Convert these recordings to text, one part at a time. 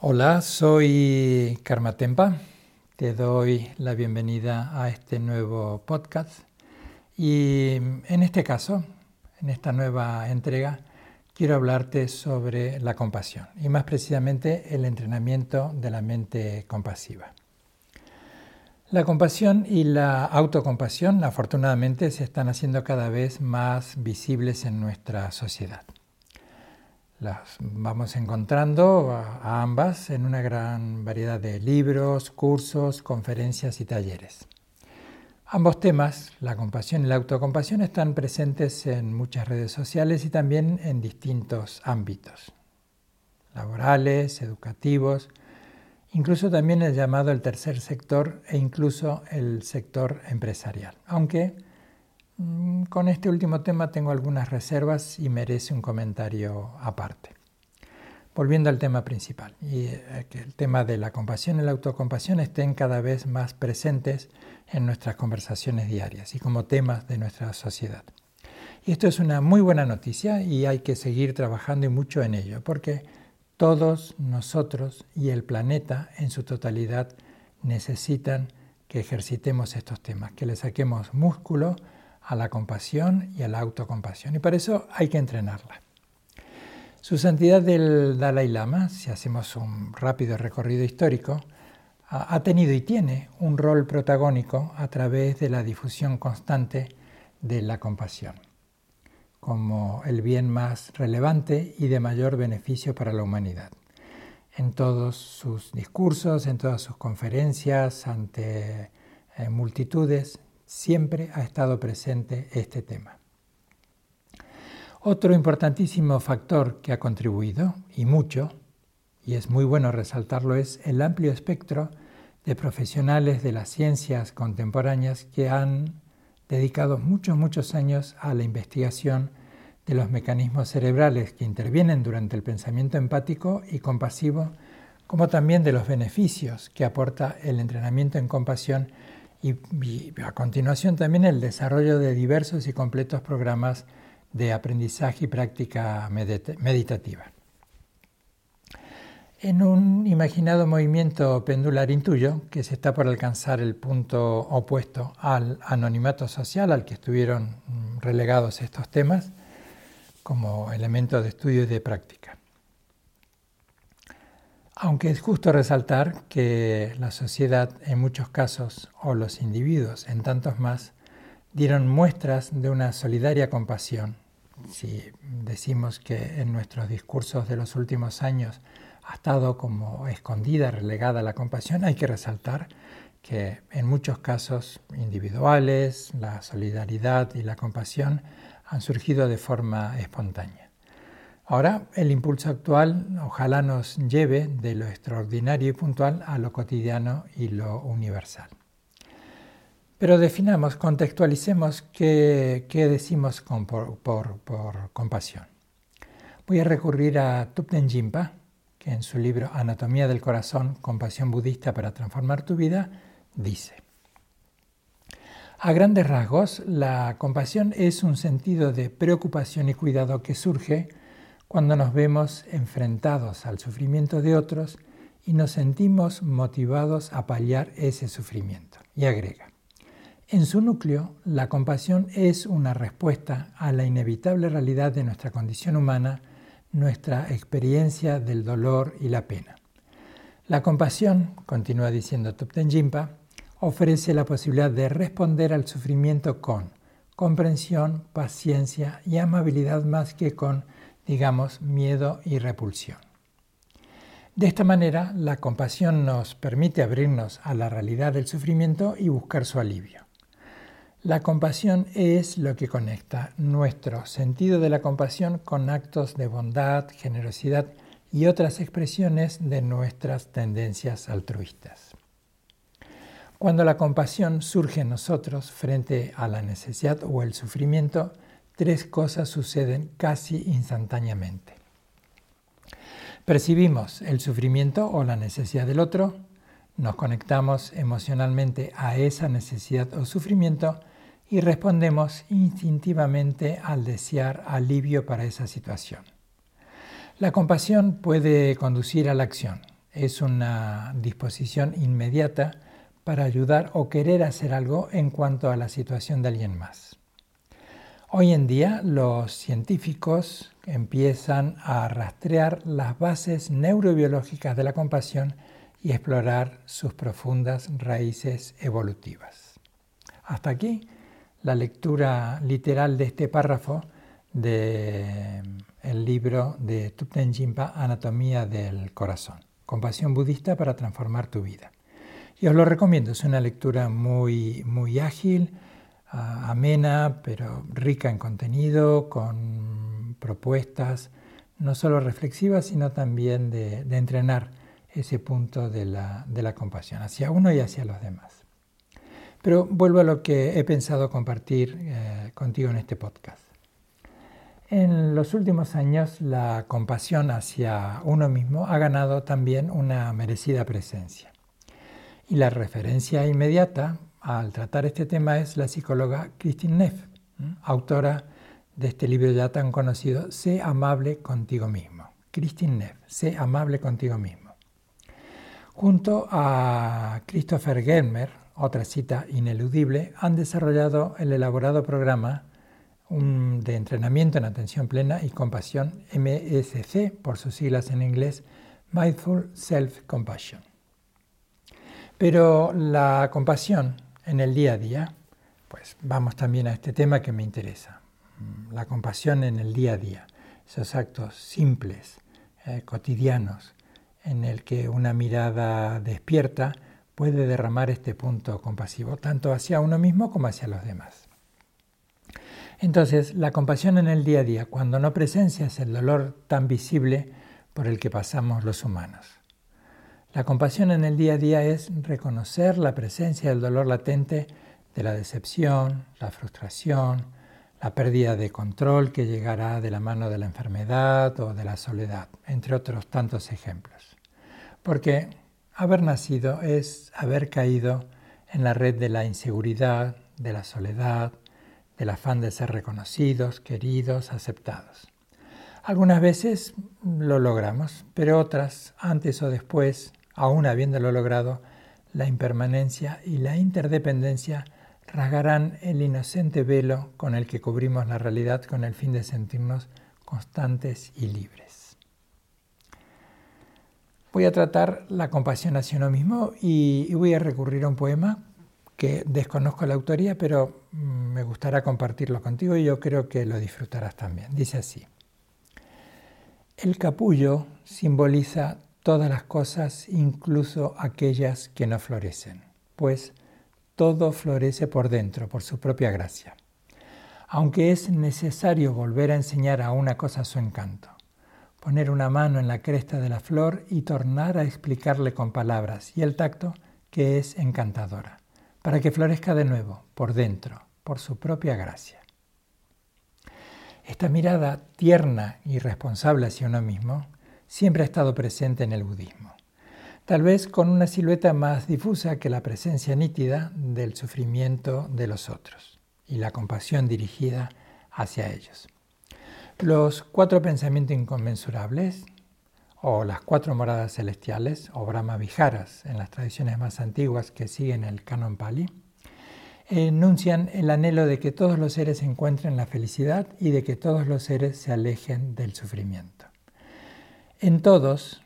Hola, soy Karma Tempa. Te doy la bienvenida a este nuevo podcast. Y en este caso, en esta nueva entrega, quiero hablarte sobre la compasión y más precisamente el entrenamiento de la mente compasiva. La compasión y la autocompasión afortunadamente se están haciendo cada vez más visibles en nuestra sociedad. Las vamos encontrando a ambas en una gran variedad de libros, cursos, conferencias y talleres. Ambos temas, la compasión y la autocompasión, están presentes en muchas redes sociales y también en distintos ámbitos, laborales, educativos, incluso también el llamado el tercer sector e incluso el sector empresarial. Aunque con este último tema tengo algunas reservas y merece un comentario aparte. Volviendo al tema principal, y eh, que el tema de la compasión y la autocompasión estén cada vez más presentes en nuestras conversaciones diarias y como temas de nuestra sociedad. Y esto es una muy buena noticia y hay que seguir trabajando y mucho en ello, porque todos nosotros y el planeta en su totalidad necesitan que ejercitemos estos temas, que le saquemos músculo, a la compasión y a la autocompasión. Y para eso hay que entrenarla. Su santidad del Dalai Lama, si hacemos un rápido recorrido histórico, ha tenido y tiene un rol protagónico a través de la difusión constante de la compasión, como el bien más relevante y de mayor beneficio para la humanidad. En todos sus discursos, en todas sus conferencias, ante eh, multitudes, siempre ha estado presente este tema. Otro importantísimo factor que ha contribuido, y mucho, y es muy bueno resaltarlo, es el amplio espectro de profesionales de las ciencias contemporáneas que han dedicado muchos, muchos años a la investigación de los mecanismos cerebrales que intervienen durante el pensamiento empático y compasivo, como también de los beneficios que aporta el entrenamiento en compasión y, a continuación también el desarrollo de diversos y completos programas de aprendizaje y práctica meditativa. En un imaginado movimiento pendular intuyo que se está por alcanzar el punto opuesto al anonimato social al que estuvieron relegados estos temas como elemento de estudio y de práctica. Aunque es justo resaltar que la sociedad en muchos casos, o los individuos en tantos más, dieron muestras de una solidaria compasión. Si decimos que en nuestros discursos de los últimos años ha estado como escondida, relegada la compasión, hay que resaltar que en muchos casos individuales la solidaridad y la compasión han surgido de forma espontánea. Ahora, el impulso actual ojalá nos lleve de lo extraordinario y puntual a lo cotidiano y lo universal. Pero definamos, contextualicemos qué, decimos por, compasión. Voy a recurrir a Tupten Jinpa, que en su libro Anatomía del Corazón, Compasión Budista para Transformar tu Vida, dice, a grandes rasgos, la compasión es un sentido de preocupación y cuidado que surge cuando nos vemos enfrentados al sufrimiento de otros y nos sentimos motivados a paliar ese sufrimiento. Y agrega, en su núcleo, la compasión es una respuesta a la inevitable realidad de nuestra condición humana, nuestra experiencia del dolor y la pena. La compasión, continúa diciendo Tupten Jinpa, ofrece la posibilidad de responder al sufrimiento con comprensión, paciencia y amabilidad más que con digamos, miedo y repulsión. De esta manera, la compasión nos permite abrirnos a la realidad del sufrimiento y buscar su alivio. La compasión es lo que conecta nuestro sentido de la compasión con actos de bondad, generosidad y otras expresiones de nuestras tendencias altruistas. Cuando la compasión surge en nosotros frente a la necesidad o el sufrimiento, tres cosas suceden casi instantáneamente. Percibimos el sufrimiento o la necesidad del otro, nos conectamos emocionalmente a esa necesidad o sufrimiento y respondemos instintivamente al desear alivio para esa situación. La compasión puede conducir a la acción, es una disposición inmediata para ayudar o querer hacer algo en cuanto a la situación de alguien más. Hoy en día los científicos empiezan a rastrear las bases neurobiológicas de la compasión y explorar sus profundas raíces evolutivas. Hasta aquí la lectura literal de este párrafo del libro de Tupten Jinpa, Anatomía del Corazón, Compasión Budista para transformar tu vida. Y os lo recomiendo, es una lectura muy, muy ágil, amena, pero rica en contenido, con propuestas, no solo reflexivas, sino también de, entrenar ese punto de la, compasión hacia uno y hacia los demás. Pero vuelvo a lo que he pensado compartir eh, contigo en este podcast. En los últimos años la compasión hacia uno mismo ha ganado también una merecida presencia. Y la referencia inmediata al tratar este tema es la psicóloga Christine Neff, autora de este libro ya tan conocido, Sé amable contigo mismo. Christine Neff, Sé amable contigo mismo. Junto a Christopher Gelmer, otra cita ineludible, han desarrollado el elaborado programa de entrenamiento en atención plena y compasión, MSC, por sus siglas en inglés, Mindful Self Compassion. Pero la compasión en el día a día, pues vamos también a este tema que me interesa, mm, la compasión en el día a día, esos actos simples, eh, cotidianos, en el que una mirada despierta puede derramar este punto compasivo, tanto hacia uno mismo como hacia los demás. Entonces, la compasión en el día a día, cuando no presencias el dolor tan visible por el que pasamos los humanos. La compasión en el día a día es reconocer la presencia del dolor latente de la decepción, la frustración, la pérdida de control que llegará de la mano de la enfermedad o de la soledad, entre otros tantos ejemplos. Porque haber nacido es haber caído en la red de la inseguridad, de la soledad, del afán de ser reconocidos, queridos, aceptados. Algunas veces lo logramos, pero otras, antes o después, aún habiéndolo logrado, la impermanencia y la interdependencia rasgarán el inocente velo con el que cubrimos la realidad con el fin de sentirnos constantes y libres. Voy a tratar la compasión hacia uno mismo y, voy a recurrir a un poema que desconozco la autoría, pero me gustará compartirlo contigo y yo creo que lo disfrutarás también. Dice así. El capullo simboliza todas las cosas, incluso aquellas que no florecen, pues todo florece por dentro, por su propia gracia. Aunque es necesario volver a enseñar a una cosa su encanto, poner una mano en la cresta de la flor y tornar a explicarle con palabras y el tacto que es encantadora, para que florezca de nuevo, por dentro, por su propia gracia. Esta mirada tierna y responsable hacia uno mismo siempre ha estado presente en el budismo, tal vez con una silueta más difusa que la presencia nítida del sufrimiento de los otros y la compasión dirigida hacia ellos. Los cuatro pensamientos inconmensurables, o las cuatro moradas celestiales, o Brahma Viharas en las tradiciones más antiguas que siguen el canon Pali, enuncian el anhelo de que todos los seres encuentren la felicidad y de que todos los seres se alejen del sufrimiento. En todos,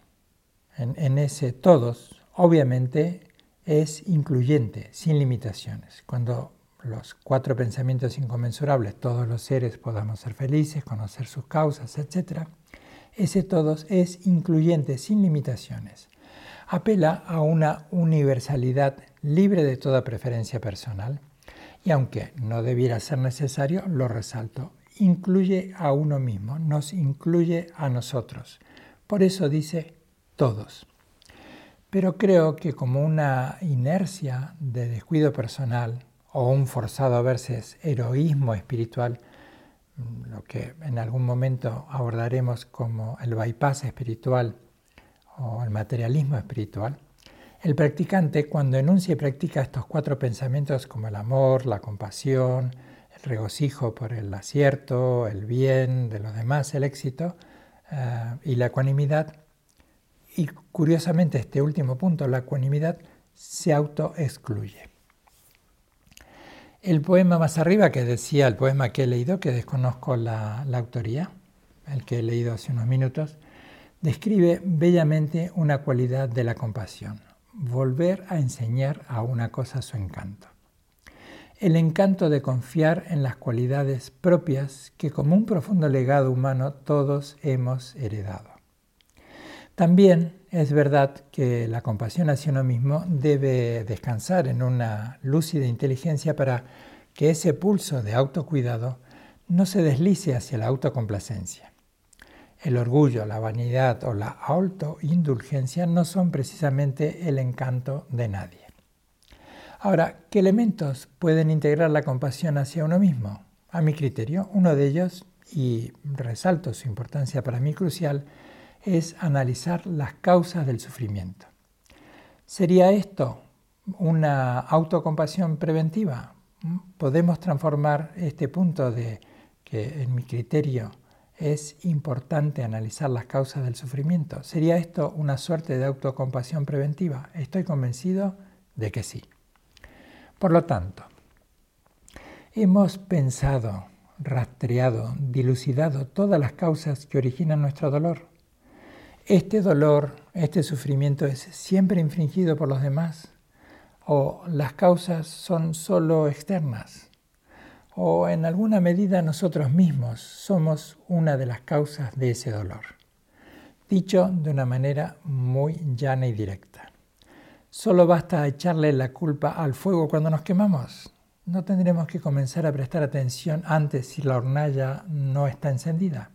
en, ese todos, obviamente es incluyente, sin limitaciones. Cuando los cuatro pensamientos inconmensurables, todos los seres podamos ser felices, conocer sus causas, etc., ese todos es incluyente, sin limitaciones. Apela a una universalidad libre de toda preferencia personal y aunque no debiera ser necesario, lo resalto, incluye a uno mismo, nos incluye a nosotros por eso dice todos. Pero creo que como una inercia de descuido personal o un forzado veces heroísmo espiritual, lo que en algún momento abordaremos como el bypass espiritual o el materialismo espiritual, el practicante cuando enuncia y practica estos cuatro pensamientos como el amor, la compasión, el regocijo por el acierto, el bien de los demás, el éxito, eh, y la ecuanimidad Y curiosamente este último punto, la ecuanimidad, se autoexcluye. El poema más arriba que decía, el poema que he leído, que desconozco la, la autoría, el que he leído hace unos minutos, describe bellamente una cualidad de la compasión, volver a enseñar a una cosa su encanto. El encanto de confiar en las cualidades propias que como un profundo legado humano todos hemos heredado. También es verdad que la compasión hacia uno mismo debe descansar en una lúcida inteligencia para que ese pulso de autocuidado no se deslice hacia la autocomplacencia. El orgullo, la vanidad o la autoindulgencia no son precisamente el encanto de nadie. Ahora, ¿qué elementos pueden integrar la compasión hacia uno mismo? A mi criterio, uno de ellos, y resalto su importancia para mí crucial, es analizar las causas del sufrimiento. ¿Sería esto una autocompasión preventiva? ¿Podemos transformar este punto de que en mi criterio es importante analizar las causas del sufrimiento. ¿Sería esto una suerte de autocompasión preventiva? Estoy convencido de que sí. Por lo tanto, hemos pensado, rastreado, dilucidado todas las causas que originan nuestro dolor. ¿Este dolor, este sufrimiento es siempre infringido por los demás? ¿O las causas son solo externas? o en alguna medida nosotros mismos somos una de las causas de ese dolor. Dicho de una manera muy llana y directa. Solo basta echarle la culpa al fuego cuando nos quemamos. No tendremos que comenzar a prestar atención antes si la hornalla no está encendida.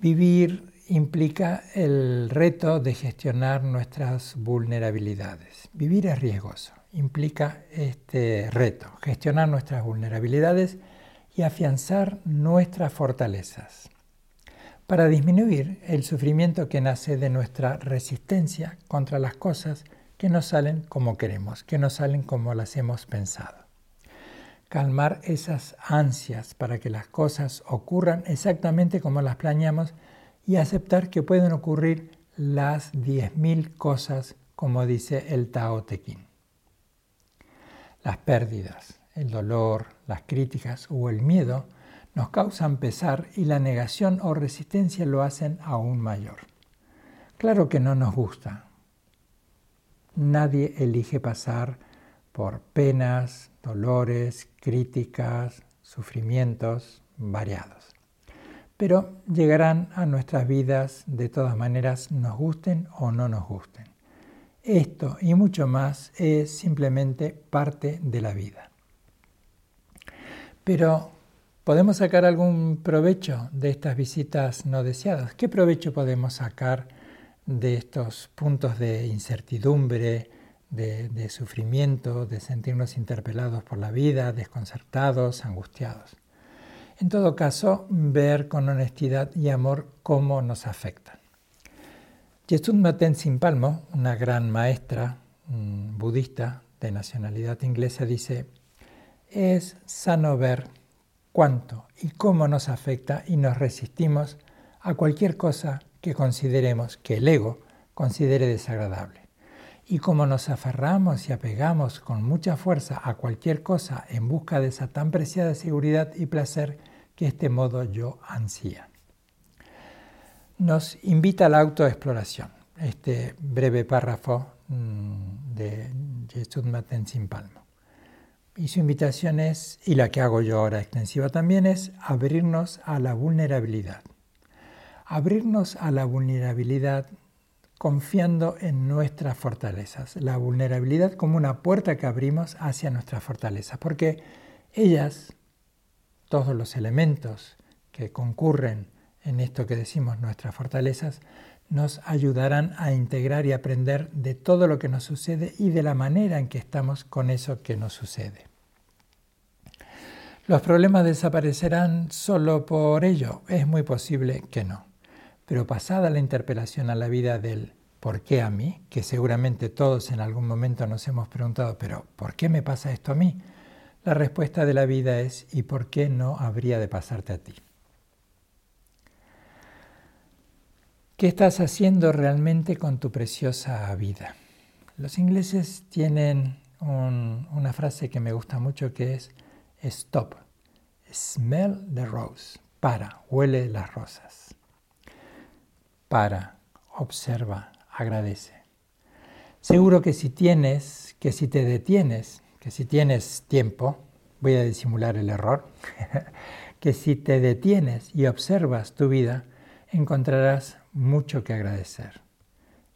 Vivir implica el reto de gestionar nuestras vulnerabilidades. Vivir es riesgoso implica este reto, gestionar nuestras vulnerabilidades y afianzar nuestras fortalezas, para disminuir el sufrimiento que nace de nuestra resistencia contra las cosas que no salen como queremos, que no salen como las hemos pensado. Calmar esas ansias para que las cosas ocurran exactamente como las planeamos y aceptar que pueden ocurrir las 10.000 cosas como dice el Tao Te Ching. Las pérdidas, el dolor, las críticas o el miedo nos causan pesar y la negación o resistencia lo hacen aún mayor. Claro que no nos gusta. Nadie elige pasar por penas, dolores, críticas, sufrimientos variados. Pero llegarán a nuestras vidas de todas maneras, nos gusten o no nos gusten. Esto y mucho más es simplemente parte de la vida. Pero, ¿podemos sacar algún provecho de estas visitas no deseadas? ¿Qué provecho podemos sacar de estos puntos de incertidumbre, de, sufrimiento, de sentirnos interpelados por la vida, desconcertados, angustiados? En todo caso, ver con honestidad y amor cómo nos afectan. Yesud Tenzin Palmo, una gran maestra budista de nacionalidad inglesa, dice, es sano ver cuánto y cómo nos afecta y nos resistimos a cualquier cosa que consideremos, que el ego considere desagradable. Y cómo nos aferramos y apegamos con mucha fuerza a cualquier cosa en busca de esa tan preciada seguridad y placer que este modo yo ansía nos invita a la autoexploración. Este breve párrafo mm, de Jesús Tenzin Palmo. Y su invitación es, y la que hago yo ahora extensiva también, es abrirnos a la vulnerabilidad. Abrirnos a la vulnerabilidad confiando en nuestras fortalezas. La vulnerabilidad como una puerta que abrimos hacia nuestras fortalezas, porque ellas, todos los elementos que concurren en esto que decimos nuestras fortalezas, nos ayudarán a integrar y aprender de todo lo que nos sucede y de la manera en que estamos con eso que nos sucede. ¿Los problemas desaparecerán solo por ello? Es muy posible que no. Pero pasada la interpelación a la vida del ¿por qué a mí? que seguramente todos en algún momento nos hemos preguntado, pero ¿por qué me pasa esto a mí? La respuesta de la vida es ¿y por qué no habría de pasarte a ti? ¿Qué estás haciendo realmente con tu preciosa vida? Los ingleses tienen una frase que me gusta mucho que es stop, smell the rose, para, huele las rosas. Para, observa, agradece. Seguro que si tienes, que si te detienes, que si tienes tiempo, voy a disimular el error, que si te detienes y observas tu vida, encontrarás mucho que agradecer.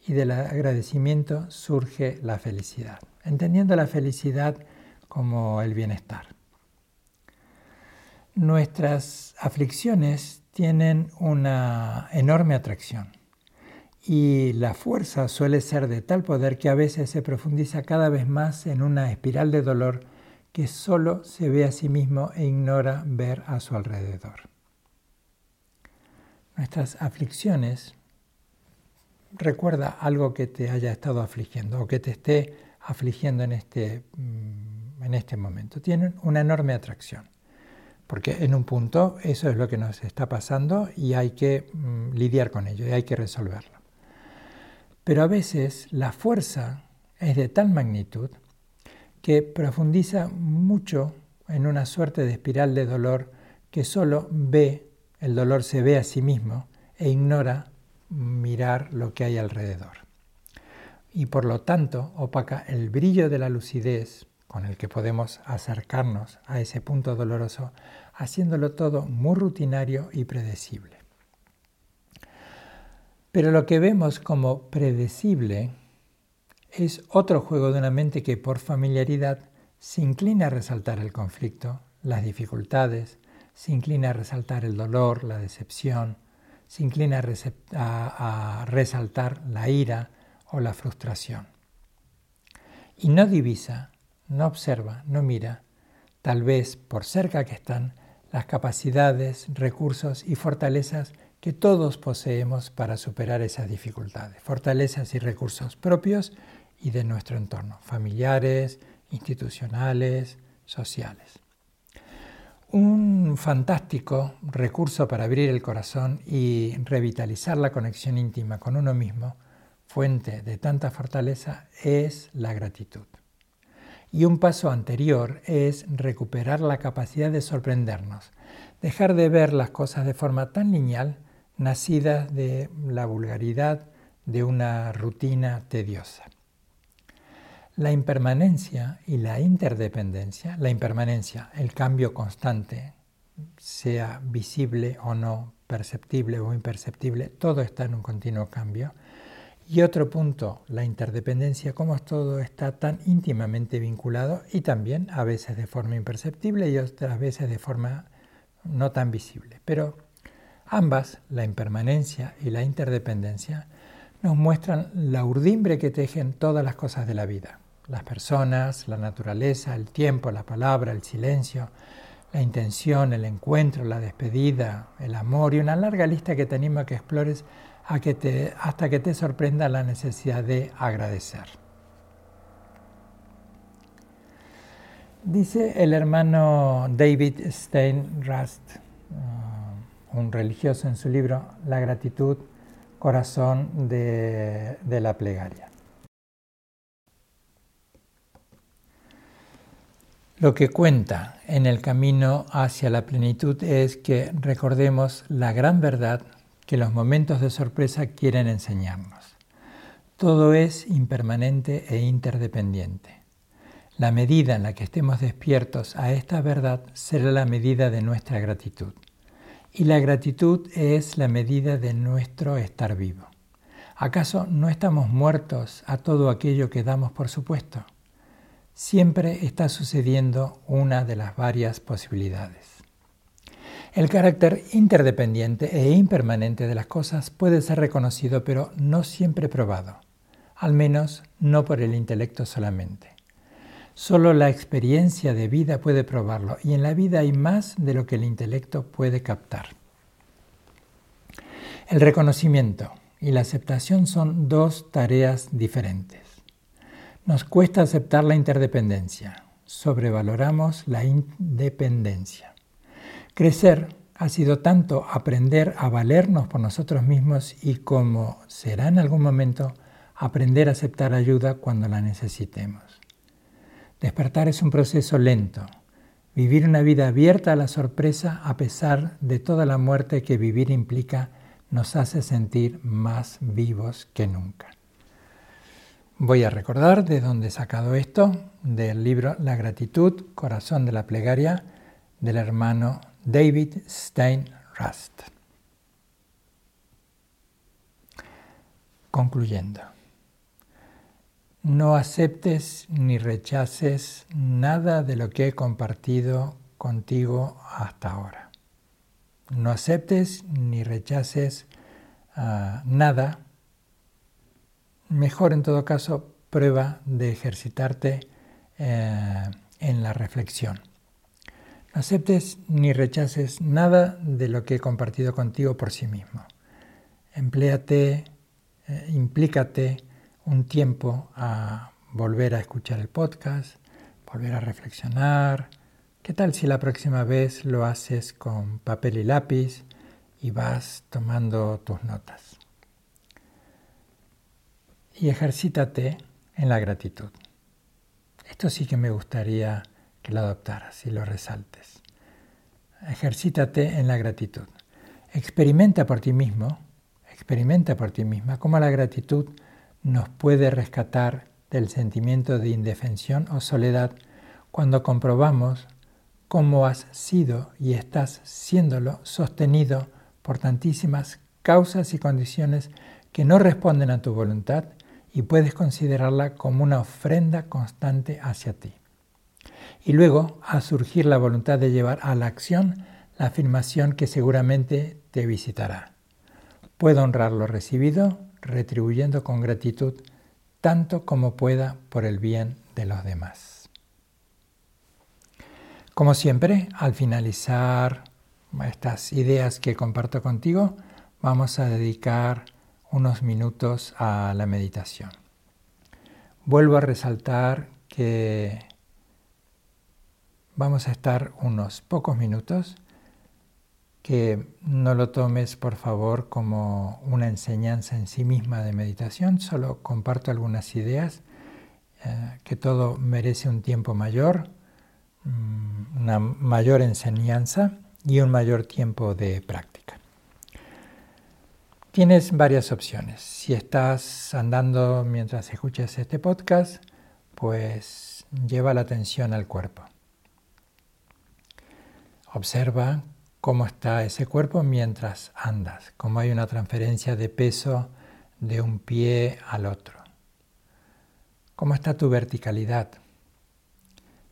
Y del agradecimiento surge la felicidad, entendiendo la felicidad como el bienestar. Nuestras aflicciones tienen una enorme atracción y la fuerza suele ser de tal poder que a veces se profundiza cada vez más en una espiral de dolor que solo se ve a sí mismo e ignora ver a su alrededor. Nuestras aflicciones, recuerda algo que te haya estado afligiendo o que te esté afligiendo en este, mm, en este momento, tienen una enorme atracción. Porque en un punto eso es lo que nos está pasando y hay que mm, lidiar con ello y hay que resolverlo. Pero a veces la fuerza es de tal magnitud que profundiza mucho en una suerte de espiral de dolor que solo ve, el dolor se ve a sí mismo e ignora mirar lo que hay alrededor. Y por lo tanto opaca el brillo de la lucidez con el que podemos acercarnos a ese punto doloroso, haciéndolo todo muy rutinario y predecible. Pero lo que vemos como predecible es otro juego de una mente que por familiaridad se inclina a resaltar el conflicto, las dificultades, se inclina a resaltar el dolor, la decepción, se inclina a, resaltar la ira o la frustración. Y no divisa no observa, no mira, tal vez por cerca que están, las capacidades, recursos y fortalezas que todos poseemos para superar esas dificultades, fortalezas y recursos propios y de nuestro entorno, familiares, institucionales, sociales. Un fantástico recurso para abrir el corazón y revitalizar la conexión íntima con uno mismo, fuente de tanta fortaleza, es la gratitud. Y un paso anterior es recuperar la capacidad de sorprendernos, dejar de ver las cosas de forma tan lineal, nacidas de la vulgaridad de una rutina tediosa. La impermanencia y la interdependencia, la impermanencia, el cambio constante, sea visible o no, perceptible o imperceptible, todo está en un continuo cambio, y otro punto, la interdependencia, cómo todo está tan íntimamente vinculado y también a veces de forma imperceptible y otras veces de forma no tan visible. Pero ambas, la impermanencia y la interdependencia, nos muestran la urdimbre que tejen todas las cosas de la vida. Las personas, la naturaleza, el tiempo, la palabra, el silencio, la intención, el encuentro, la despedida, el amor y una larga lista que te animo a que explores hasta que te sorprenda la necesidad de agradecer. Dice el hermano David Stein Rust, uh, un religioso en su libro La gratitud, corazón de la plegaria. Lo que cuenta en el camino hacia la plenitud es que recordemos la gran verdad que los momentos de sorpresa quieren enseñarnos. Todo es impermanente e interdependiente. La medida en la que estemos despiertos a esta verdad será la medida de nuestra gratitud. Y la gratitud es la medida de nuestro estar vivo. ¿Acaso no estamos muertos a todo aquello que damos por supuesto? Siempre está sucediendo una de las varias posibilidades. El carácter interdependiente e impermanente de las cosas puede ser reconocido, pero no siempre probado, al menos no por el intelecto solamente. Solo la experiencia de vida puede probarlo, y en la vida hay más de lo que el intelecto puede captar. El reconocimiento y la aceptación son dos tareas diferentes. Nos cuesta aceptar la interdependencia, sobrevaloramos la independencia. Crecer ha sido tanto aprender a valernos por nosotros mismos y como será en algún momento aprender a aceptar ayuda cuando la necesitemos. Despertar es un proceso lento. Vivir una vida abierta a la sorpresa a pesar de toda la muerte que vivir implica nos hace sentir más vivos que nunca. Voy a recordar de dónde he sacado esto, del libro La gratitud, corazón de la plegaria, del hermano David Stein Rust. Concluyendo, no aceptes ni rechaces nada de lo que he compartido contigo hasta ahora. No aceptes ni rechaces uh, nada. Mejor en todo caso, prueba de ejercitarte eh, en la reflexión. No aceptes ni rechaces nada de lo que he compartido contigo por sí mismo. Empléate, eh, implícate un tiempo a volver a escuchar el podcast, volver a reflexionar. ¿Qué tal si la próxima vez lo haces con papel y lápiz y vas tomando tus notas? Y ejercítate en la gratitud. Esto sí que me gustaría que lo adoptaras y lo resaltes. Ejercítate en la gratitud. Experimenta por ti mismo, experimenta por ti misma cómo la gratitud nos puede rescatar del sentimiento de indefensión o soledad cuando comprobamos cómo has sido y estás siéndolo sostenido por tantísimas causas y condiciones que no responden a tu voluntad y puedes considerarla como una ofrenda constante hacia ti y luego a surgir la voluntad de llevar a la acción la afirmación que seguramente te visitará. Puedo honrar lo recibido retribuyendo con gratitud tanto como pueda por el bien de los demás. Como siempre, al finalizar estas ideas que comparto contigo, vamos a dedicar unos minutos a la meditación. Vuelvo a resaltar que Vamos a estar unos pocos minutos, que no lo tomes por favor como una enseñanza en sí misma de meditación, solo comparto algunas ideas, eh, que todo merece un tiempo mayor, mm, una mayor enseñanza y un mayor tiempo de práctica. Tienes varias opciones. Si estás andando mientras escuchas este podcast, pues lleva la atención al cuerpo. Observa cómo está ese cuerpo mientras andas, cómo hay una transferencia de peso de un pie al otro. ¿Cómo está tu verticalidad?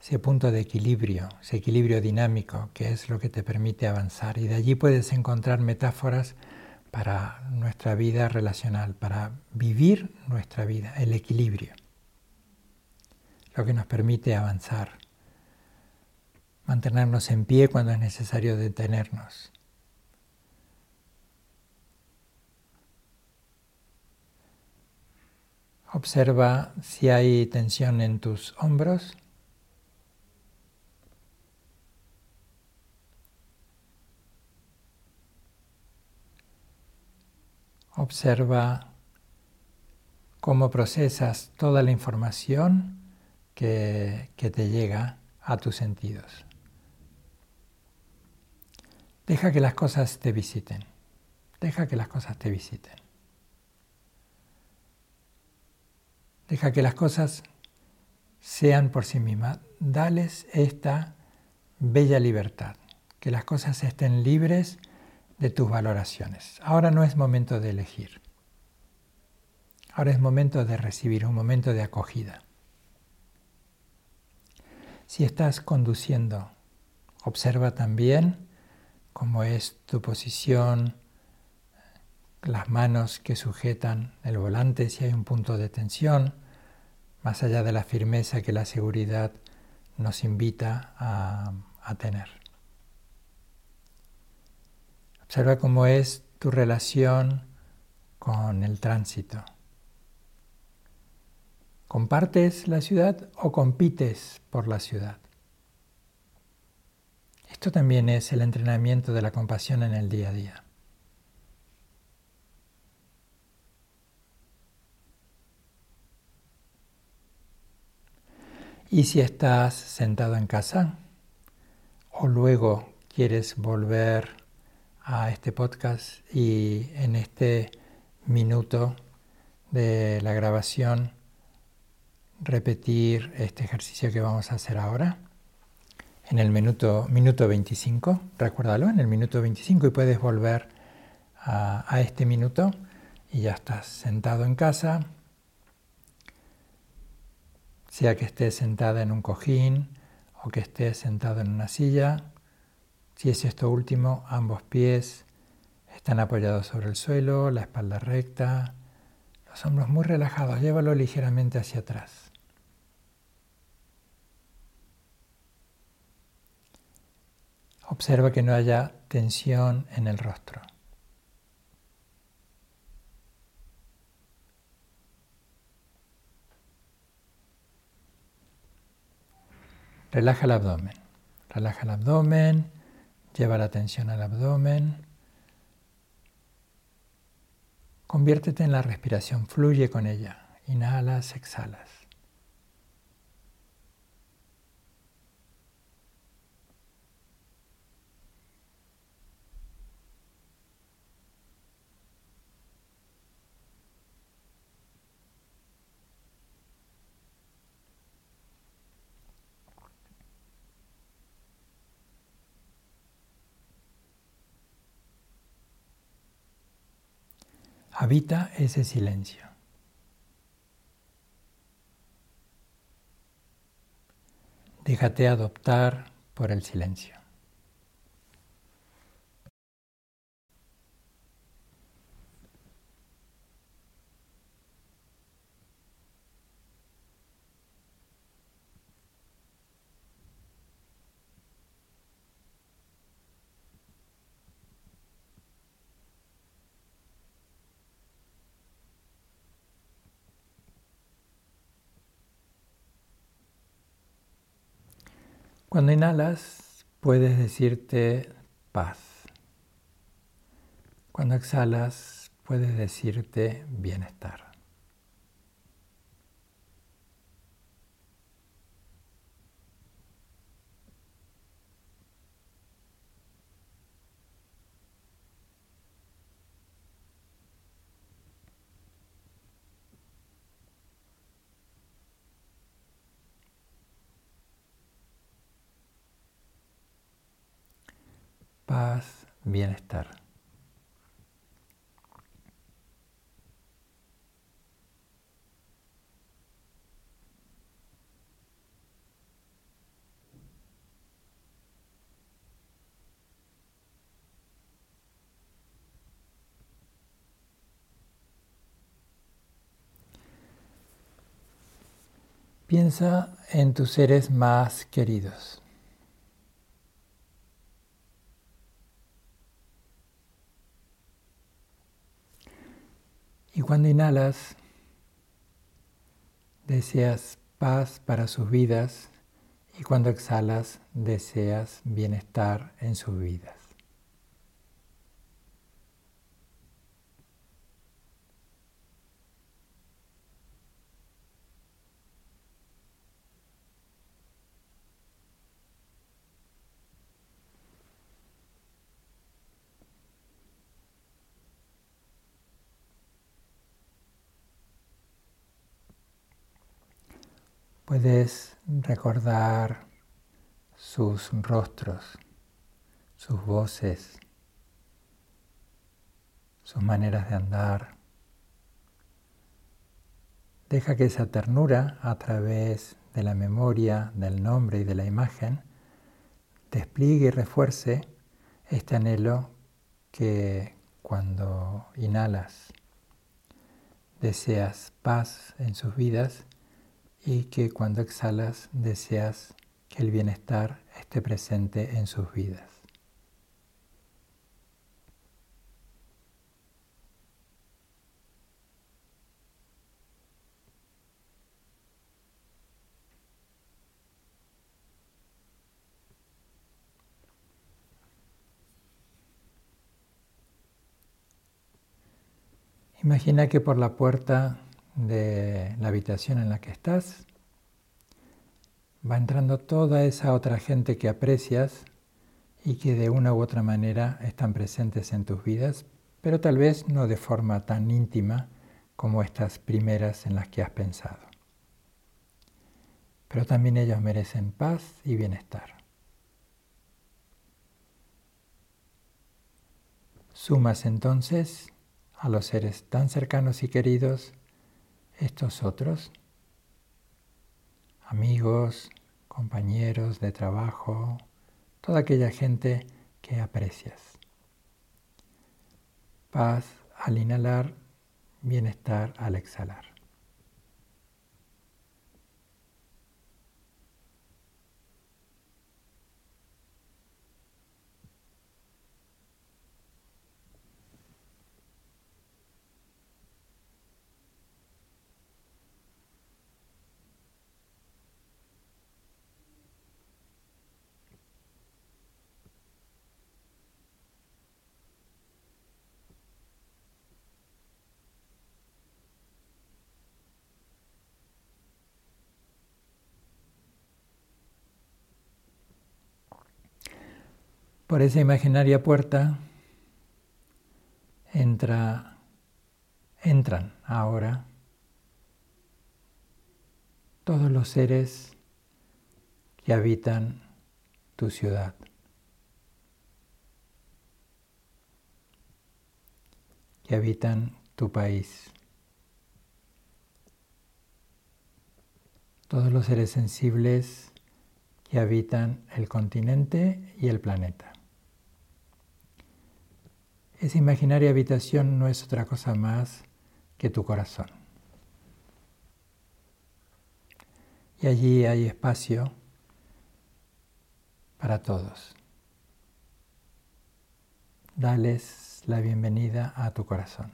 Ese punto de equilibrio, ese equilibrio dinámico que es lo que te permite avanzar. Y de allí puedes encontrar metáforas para nuestra vida relacional, para vivir nuestra vida, el equilibrio, lo que nos permite avanzar mantenernos en pie cuando es necesario detenernos. Observa si hay tensión en tus hombros. Observa cómo procesas toda la información que, te llega a tus sentidos. Deja que las cosas te visiten. Deja que las cosas te visiten. Deja que las cosas sean por sí mismas. Dales esta bella libertad. Que las cosas estén libres de tus valoraciones. Ahora no es momento de elegir. Ahora es momento de recibir, un momento de acogida. Si estás conduciendo, observa también cómo es tu posición, las manos que sujetan el volante, si hay un punto de tensión, más allá de la firmeza que la seguridad nos invita a, a tener. Observa cómo es tu relación con el tránsito. ¿Compartes la ciudad o compites por la ciudad? Esto también es el entrenamiento de la compasión en el día a día. Y si estás sentado en casa o luego quieres volver a este podcast y en este minuto de la grabación repetir este ejercicio que vamos a hacer ahora en el minuto, minuto 25, recuérdalo, en el minuto 25 y puedes volver a, a este minuto y ya estás sentado en casa, sea que estés sentada en un cojín o que estés sentado en una silla. Si es esto último, ambos pies están apoyados sobre el suelo, la espalda recta, los hombros muy relajados, llévalo ligeramente hacia atrás. Observa que no haya tensión en el rostro. Relaja el abdomen. Relaja el abdomen, lleva la atención al abdomen. Conviértete en la respiración, fluye con ella. Inhalas, exhalas. Habita ese silencio. Déjate adoptar por el silencio. Cuando inhalas, puedes decirte paz. Cuando exhalas, puedes decirte bienestar. Paz, bienestar. Piensa en tus seres más queridos. Y cuando inhalas, deseas paz para sus vidas y cuando exhalas, deseas bienestar en sus vidas. Puedes recordar sus rostros, sus voces, sus maneras de andar. Deja que esa ternura a través de la memoria, del nombre y de la imagen despliegue y refuerce este anhelo que cuando inhalas deseas paz en sus vidas y que cuando exhalas deseas que el bienestar esté presente en sus vidas. Imagina que por la puerta de la habitación en la que estás va entrando toda esa otra gente que aprecias y que de una u otra manera están presentes en tus vidas, pero tal vez no de forma tan íntima como estas primeras en las que has pensado. Pero también ellos merecen paz y bienestar. Sumas entonces a los seres tan cercanos y queridos estos otros, amigos, compañeros de trabajo, toda aquella gente que aprecias. Paz al inhalar, bienestar al exhalar. Por esa imaginaria puerta entra, entran ahora todos los seres que habitan tu ciudad. que habitan tu país. Todos los seres sensibles que habitan el continente y el planeta. Esa imaginaria habitación no es otra cosa más que tu corazón. Y allí hay espacio para todos. Dales la bienvenida a tu corazón.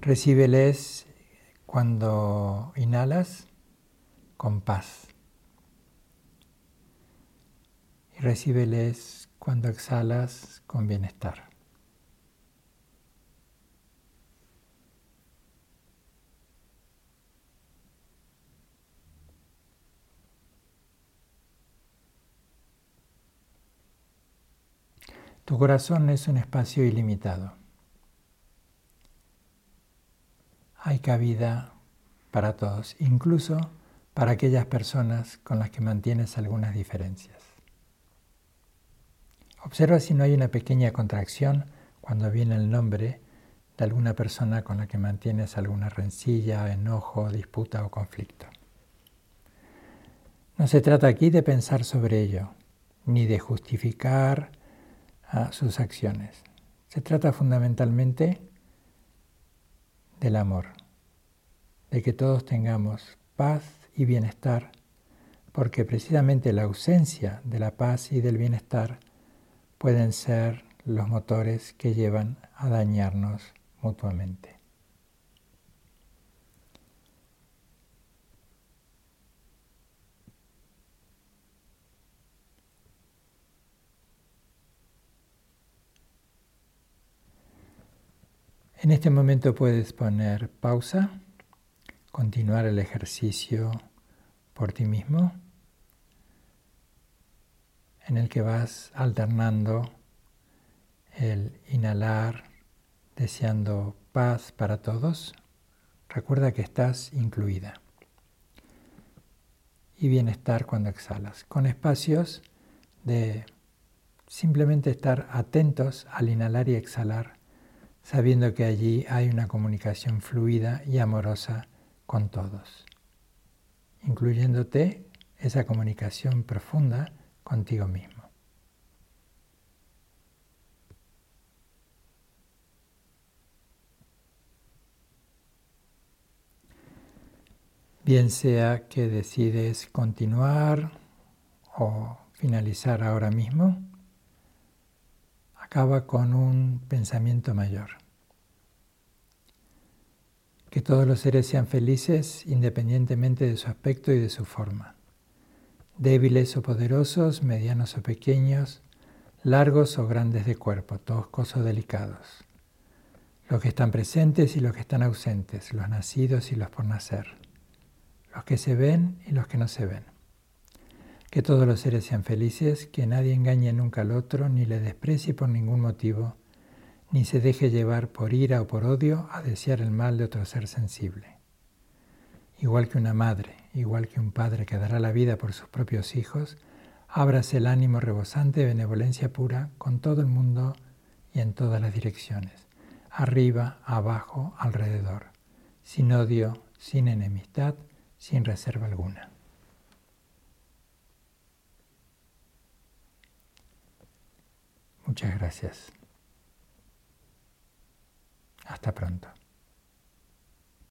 Recíbeles cuando inhalas con paz. Y recíbeles cuando exhalas con bienestar. Tu corazón es un espacio ilimitado. Hay cabida para todos, incluso para aquellas personas con las que mantienes algunas diferencias. Observa si no hay una pequeña contracción cuando viene el nombre de alguna persona con la que mantienes alguna rencilla, enojo, disputa o conflicto. No se trata aquí de pensar sobre ello, ni de justificar ah, sus acciones. Se trata fundamentalmente del amor, de que todos tengamos paz y bienestar, porque precisamente la ausencia de la paz y del bienestar pueden ser los motores que llevan a dañarnos mutuamente. En este momento puedes poner pausa, continuar el ejercicio por ti mismo en el que vas alternando el inhalar deseando paz para todos. Recuerda que estás incluida. Y bienestar cuando exhalas, con espacios de simplemente estar atentos al inhalar y exhalar, sabiendo que allí hay una comunicación fluida y amorosa con todos, incluyéndote esa comunicación profunda contigo mismo. Bien sea que decides continuar o finalizar ahora mismo, acaba con un pensamiento mayor. Que todos los seres sean felices independientemente de su aspecto y de su forma débiles o poderosos, medianos o pequeños, largos o grandes de cuerpo, todos cosas delicados. los que están presentes y los que están ausentes, los nacidos y los por nacer, los que se ven y los que no se ven. Que todos los seres sean felices, que nadie engañe nunca al otro, ni le desprecie por ningún motivo, ni se deje llevar por ira o por odio a desear el mal de otro ser sensible. Igual que una madre, igual que un padre que dará la vida por sus propios hijos, ábrase el ánimo rebosante de benevolencia pura con todo el mundo y en todas las direcciones, arriba, abajo, alrededor, sin odio, sin enemistad, sin reserva alguna. Muchas gracias. Hasta pronto.